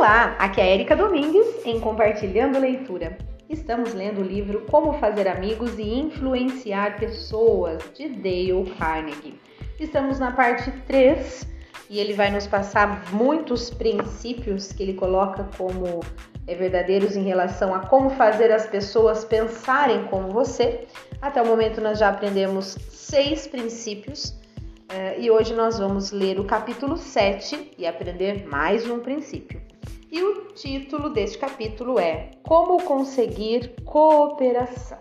Olá, aqui é a Erika Domingues em Compartilhando Leitura. Estamos lendo o livro Como Fazer Amigos e Influenciar Pessoas, de Dale Carnegie. Estamos na parte 3 e ele vai nos passar muitos princípios que ele coloca como é, verdadeiros em relação a como fazer as pessoas pensarem como você. Até o momento nós já aprendemos seis princípios uh, e hoje nós vamos ler o capítulo 7 e aprender mais um princípio. E o título deste capítulo é Como conseguir cooperação.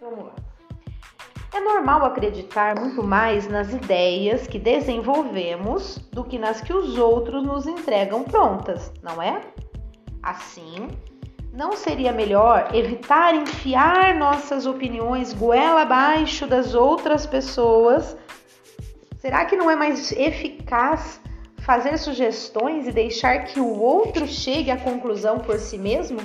Vamos lá. É normal acreditar muito mais nas ideias que desenvolvemos do que nas que os outros nos entregam prontas, não é? Assim, não seria melhor evitar enfiar nossas opiniões goela abaixo das outras pessoas? Será que não é mais eficaz fazer sugestões e deixar que o outro chegue à conclusão por si mesmo?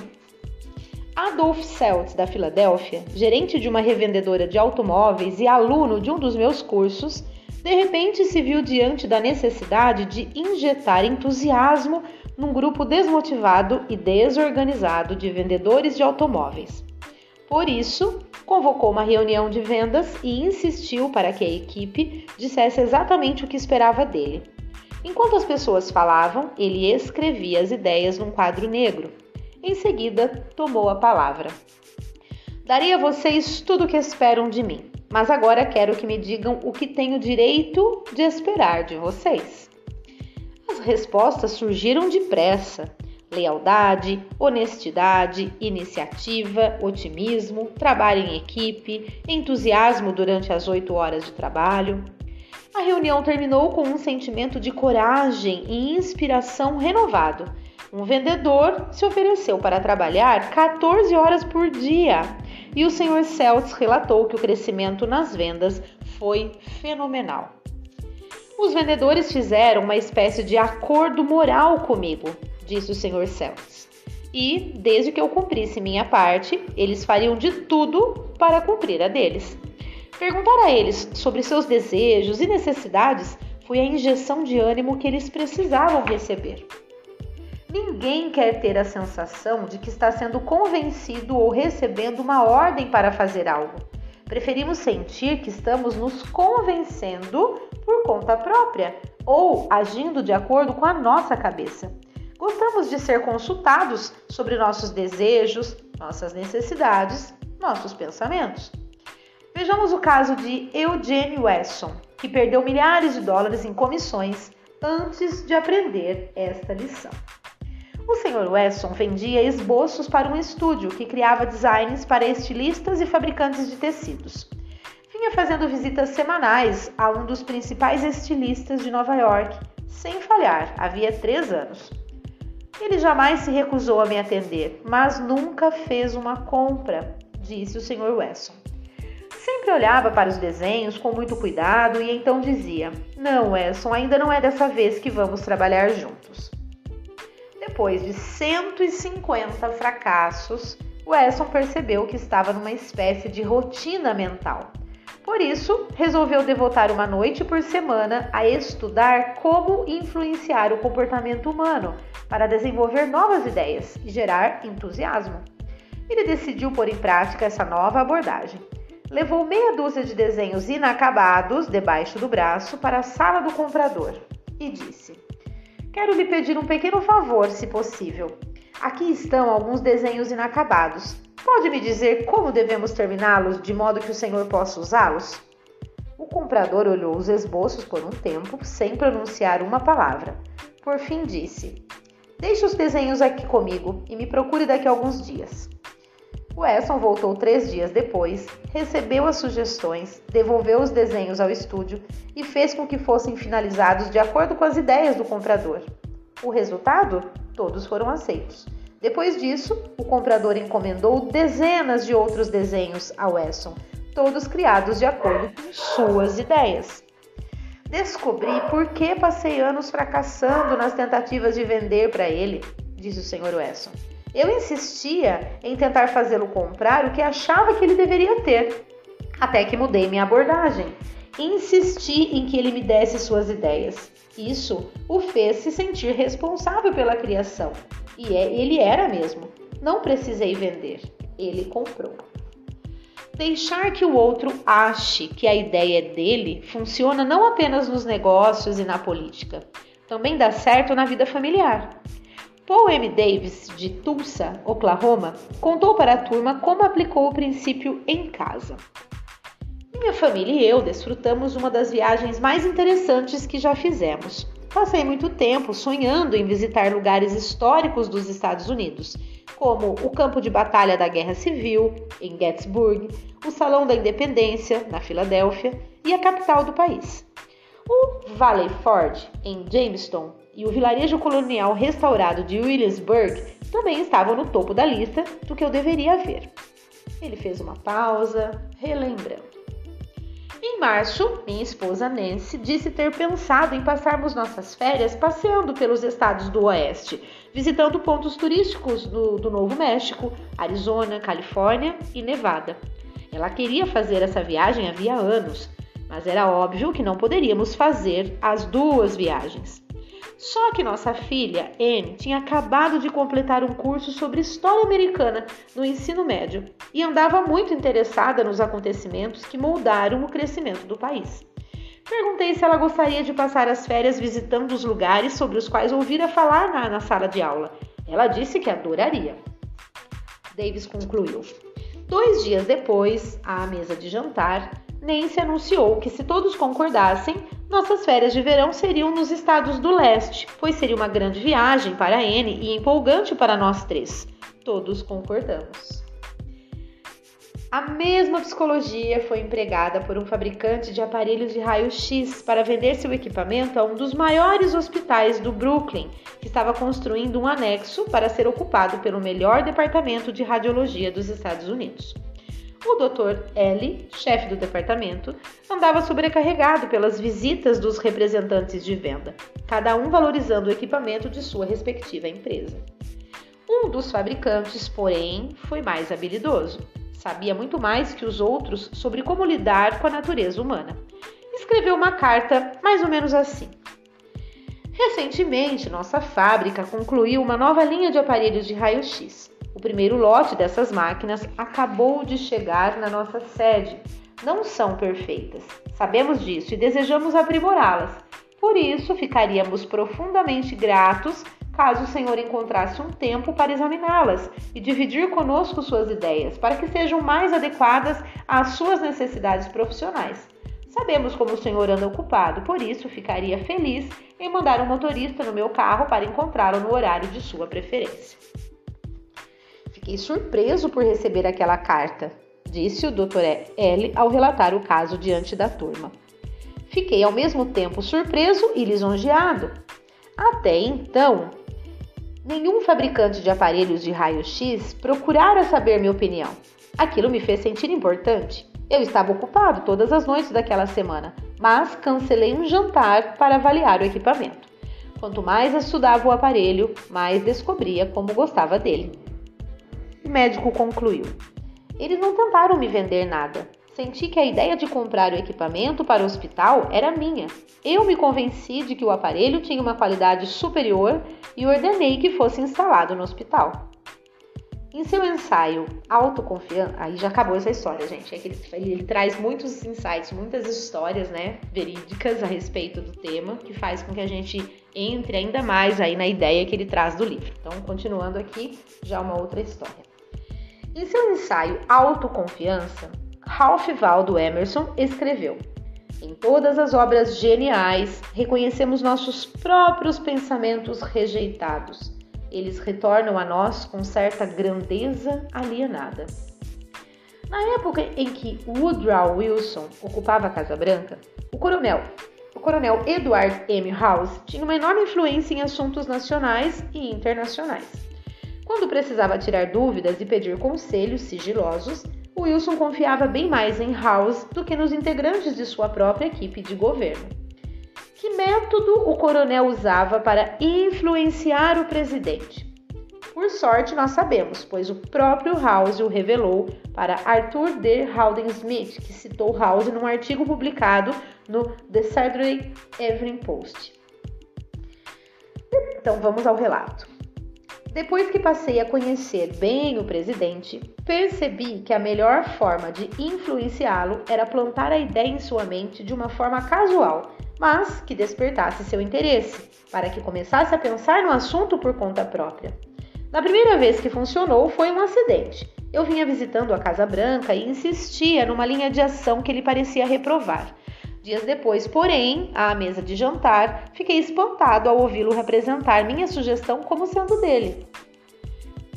Adolf Seltz, da Filadélfia, gerente de uma revendedora de automóveis e aluno de um dos meus cursos, de repente se viu diante da necessidade de injetar entusiasmo num grupo desmotivado e desorganizado de vendedores de automóveis. Por isso, convocou uma reunião de vendas e insistiu para que a equipe dissesse exatamente o que esperava dele. Enquanto as pessoas falavam, ele escrevia as ideias num quadro negro. Em seguida, tomou a palavra. Daria a vocês tudo o que esperam de mim, mas agora quero que me digam o que tenho direito de esperar de vocês. As respostas surgiram depressa. Lealdade, honestidade, iniciativa, otimismo, trabalho em equipe, entusiasmo durante as oito horas de trabalho. A reunião terminou com um sentimento de coragem e inspiração renovado. Um vendedor se ofereceu para trabalhar 14 horas por dia e o Sr. Celts relatou que o crescimento nas vendas foi fenomenal. Os vendedores fizeram uma espécie de acordo moral comigo, disse o Sr. Celts. E, desde que eu cumprisse minha parte, eles fariam de tudo para cumprir a deles. Perguntar a eles sobre seus desejos e necessidades foi a injeção de ânimo que eles precisavam receber. Ninguém quer ter a sensação de que está sendo convencido ou recebendo uma ordem para fazer algo. Preferimos sentir que estamos nos convencendo por conta própria ou agindo de acordo com a nossa cabeça. Gostamos de ser consultados sobre nossos desejos, nossas necessidades, nossos pensamentos. Vejamos o caso de Eugene Wesson, que perdeu milhares de dólares em comissões antes de aprender esta lição. O Sr. Wesson vendia esboços para um estúdio que criava designs para estilistas e fabricantes de tecidos vinha fazendo visitas semanais a um dos principais estilistas de Nova York, sem falhar, havia três anos. Ele jamais se recusou a me atender, mas nunca fez uma compra, disse o Sr. Wesson. Sempre olhava para os desenhos com muito cuidado e então dizia: Não, Wesson, ainda não é dessa vez que vamos trabalhar juntos. Depois de 150 fracassos, Wesson percebeu que estava numa espécie de rotina mental. Por isso, resolveu devotar uma noite por semana a estudar como influenciar o comportamento humano para desenvolver novas ideias e gerar entusiasmo. Ele decidiu pôr em prática essa nova abordagem. Levou meia dúzia de desenhos inacabados debaixo do braço para a sala do comprador e disse: Quero lhe pedir um pequeno favor, se possível. Aqui estão alguns desenhos inacabados. Pode me dizer como devemos terminá-los de modo que o senhor possa usá-los? O comprador olhou os esboços por um tempo, sem pronunciar uma palavra. Por fim disse: Deixe os desenhos aqui comigo e me procure daqui a alguns dias. Wesson voltou três dias depois, recebeu as sugestões, devolveu os desenhos ao estúdio e fez com que fossem finalizados de acordo com as ideias do comprador. O resultado? Todos foram aceitos. Depois disso, o comprador encomendou dezenas de outros desenhos a Wesson, todos criados de acordo com suas ideias. Descobri por que passei anos fracassando nas tentativas de vender para ele, disse o Sr. Wesson. Eu insistia em tentar fazê-lo comprar o que achava que ele deveria ter, até que mudei minha abordagem. Insisti em que ele me desse suas ideias. Isso o fez se sentir responsável pela criação E é, ele era mesmo. Não precisei vender. Ele comprou. Deixar que o outro ache que a ideia é dele funciona não apenas nos negócios e na política, também dá certo na vida familiar. Paul M. Davis, de Tulsa, Oklahoma, contou para a turma como aplicou o princípio em casa. Minha família e eu desfrutamos uma das viagens mais interessantes que já fizemos. Passei muito tempo sonhando em visitar lugares históricos dos Estados Unidos, como o campo de batalha da Guerra Civil, em Gettysburg, o Salão da Independência, na Filadélfia, e a capital do país. O Valley Ford, em Jamestown, e o vilarejo colonial restaurado de Williamsburg também estavam no topo da lista do que eu deveria ver. Ele fez uma pausa, relembrando. Em março, minha esposa Nancy disse ter pensado em passarmos nossas férias passeando pelos estados do Oeste, visitando pontos turísticos do, do Novo México, Arizona, Califórnia e Nevada. Ela queria fazer essa viagem havia anos, mas era óbvio que não poderíamos fazer as duas viagens. Só que nossa filha, Anne, tinha acabado de completar um curso sobre história americana no ensino médio e andava muito interessada nos acontecimentos que moldaram o crescimento do país. Perguntei se ela gostaria de passar as férias visitando os lugares sobre os quais ouvira falar na, na sala de aula. Ela disse que adoraria. Davis concluiu. Dois dias depois, à mesa de jantar, Nancy anunciou que, se todos concordassem, nossas férias de verão seriam nos estados do leste, pois seria uma grande viagem para Anne e empolgante para nós três. Todos concordamos. A mesma psicologia foi empregada por um fabricante de aparelhos de raio-x para vender seu equipamento a um dos maiores hospitais do Brooklyn, que estava construindo um anexo para ser ocupado pelo melhor departamento de radiologia dos Estados Unidos. O Dr. L, chefe do departamento, andava sobrecarregado pelas visitas dos representantes de venda, cada um valorizando o equipamento de sua respectiva empresa. Um dos fabricantes, porém, foi mais habilidoso. Sabia muito mais que os outros sobre como lidar com a natureza humana. Escreveu uma carta mais ou menos assim: Recentemente, nossa fábrica concluiu uma nova linha de aparelhos de raio-x. O primeiro lote dessas máquinas acabou de chegar na nossa sede. Não são perfeitas, sabemos disso e desejamos aprimorá-las. Por isso, ficaríamos profundamente gratos caso o Senhor encontrasse um tempo para examiná-las e dividir conosco suas ideias, para que sejam mais adequadas às suas necessidades profissionais. Sabemos como o Senhor anda ocupado, por isso ficaria feliz em mandar um motorista no meu carro para encontrá-lo no horário de sua preferência. Fiquei surpreso por receber aquela carta, disse o Dr. L ao relatar o caso diante da turma. Fiquei ao mesmo tempo surpreso e lisonjeado. Até então, nenhum fabricante de aparelhos de raio-x procurara saber minha opinião. Aquilo me fez sentir importante. Eu estava ocupado todas as noites daquela semana, mas cancelei um jantar para avaliar o equipamento. Quanto mais estudava o aparelho, mais descobria como gostava dele. O médico concluiu: Eles não tentaram me vender nada. Senti que a ideia de comprar o equipamento para o hospital era minha. Eu me convenci de que o aparelho tinha uma qualidade superior e ordenei que fosse instalado no hospital. Em seu ensaio Autoconfiança, aí já acabou essa história, gente. É que ele, ele, traz muitos insights, muitas histórias, né, verídicas a respeito do tema, que faz com que a gente entre ainda mais aí na ideia que ele traz do livro. Então, continuando aqui, já uma outra história. Em seu ensaio Autoconfiança, Ralph Waldo Emerson escreveu: Em todas as obras geniais, reconhecemos nossos próprios pensamentos rejeitados. Eles retornam a nós com certa grandeza alienada. Na época em que Woodrow Wilson ocupava a Casa Branca, o coronel, o coronel Edward M. House tinha uma enorme influência em assuntos nacionais e internacionais. Quando precisava tirar dúvidas e pedir conselhos sigilosos, Wilson confiava bem mais em House do que nos integrantes de sua própria equipe de governo. Que método o coronel usava para influenciar o presidente? Por sorte, nós sabemos, pois o próprio House o revelou para Arthur D. Howden Smith, que citou House num artigo publicado no The Saturday Evening Post. Então vamos ao relato. Depois que passei a conhecer bem o presidente, percebi que a melhor forma de influenciá-lo era plantar a ideia em sua mente de uma forma casual, mas que despertasse seu interesse, para que começasse a pensar no assunto por conta própria. Na primeira vez que funcionou foi um acidente. Eu vinha visitando a Casa Branca e insistia numa linha de ação que ele parecia reprovar. Dias depois, porém, à mesa de jantar, fiquei espantado ao ouvi-lo representar minha sugestão como sendo dele.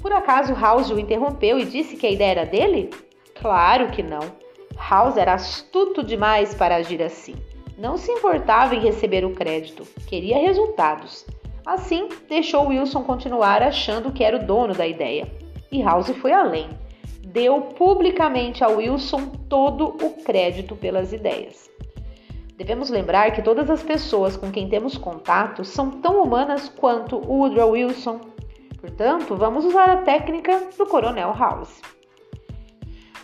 Por acaso House o interrompeu e disse que a ideia era dele? Claro que não. House era astuto demais para agir assim. Não se importava em receber o crédito, queria resultados. Assim, deixou Wilson continuar achando que era o dono da ideia. E House foi além. Deu publicamente a Wilson todo o crédito pelas ideias. Devemos lembrar que todas as pessoas com quem temos contato são tão humanas quanto Woodrow Wilson. Portanto, vamos usar a técnica do Coronel House.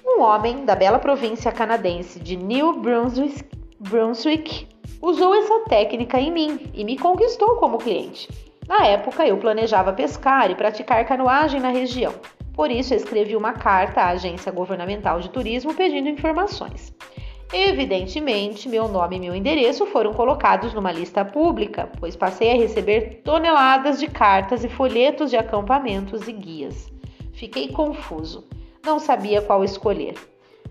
Um homem da bela província canadense de New Brunswick, Brunswick usou essa técnica em mim e me conquistou como cliente. Na época, eu planejava pescar e praticar canoagem na região. Por isso, escrevi uma carta à agência governamental de turismo pedindo informações. Evidentemente, meu nome e meu endereço foram colocados numa lista pública, pois passei a receber toneladas de cartas e folhetos de acampamentos e guias. Fiquei confuso, não sabia qual escolher.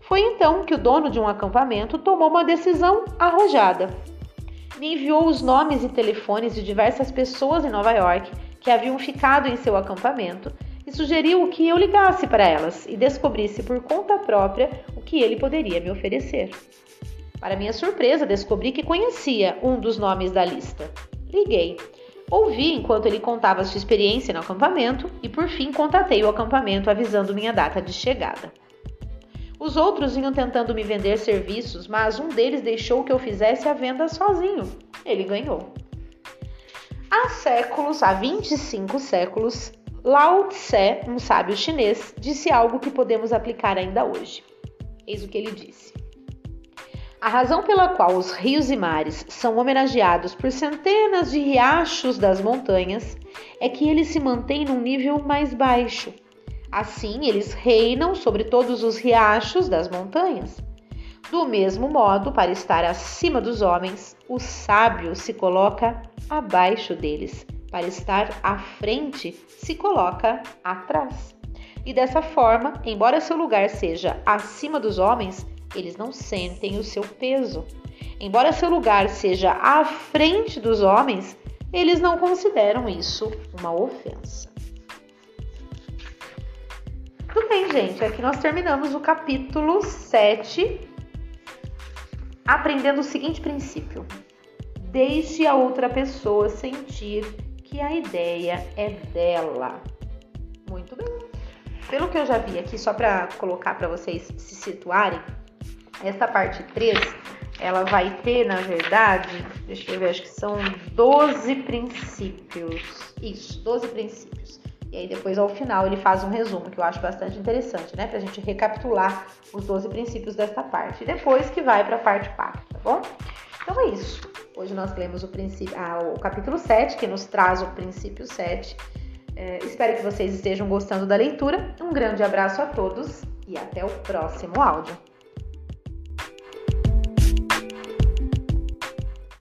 Foi então que o dono de um acampamento tomou uma decisão arrojada. Me enviou os nomes e telefones de diversas pessoas em Nova York que haviam ficado em seu acampamento e sugeriu que eu ligasse para elas e descobrisse por conta própria que ele poderia me oferecer. Para minha surpresa, descobri que conhecia um dos nomes da lista. Liguei. Ouvi enquanto ele contava sua experiência no acampamento e, por fim, contatei o acampamento avisando minha data de chegada. Os outros vinham tentando me vender serviços, mas um deles deixou que eu fizesse a venda sozinho. Ele ganhou. Há séculos, há 25 séculos, Lao Tse, um sábio chinês, disse algo que podemos aplicar ainda hoje. Eis o que ele disse: A razão pela qual os rios e mares são homenageados por centenas de riachos das montanhas é que eles se mantêm num nível mais baixo. Assim, eles reinam sobre todos os riachos das montanhas. Do mesmo modo, para estar acima dos homens, o sábio se coloca abaixo deles para estar à frente, se coloca atrás. E dessa forma, embora seu lugar seja acima dos homens, eles não sentem o seu peso. Embora seu lugar seja à frente dos homens, eles não consideram isso uma ofensa. Tudo bem, gente. Aqui nós terminamos o capítulo 7, aprendendo o seguinte princípio: deixe a outra pessoa sentir que a ideia é dela. Pelo que eu já vi aqui, só para colocar para vocês se situarem, essa parte 3, ela vai ter, na verdade, deixa eu ver, acho que são 12 princípios. Isso, 12 princípios. E aí depois ao final ele faz um resumo que eu acho bastante interessante, né? Pra gente recapitular os 12 princípios desta parte. E depois que vai para a parte 4, tá bom? Então é isso. Hoje nós lemos o, princípio, ah, o capítulo 7, que nos traz o princípio 7. É, espero que vocês estejam gostando da leitura. Um grande abraço a todos e até o próximo áudio.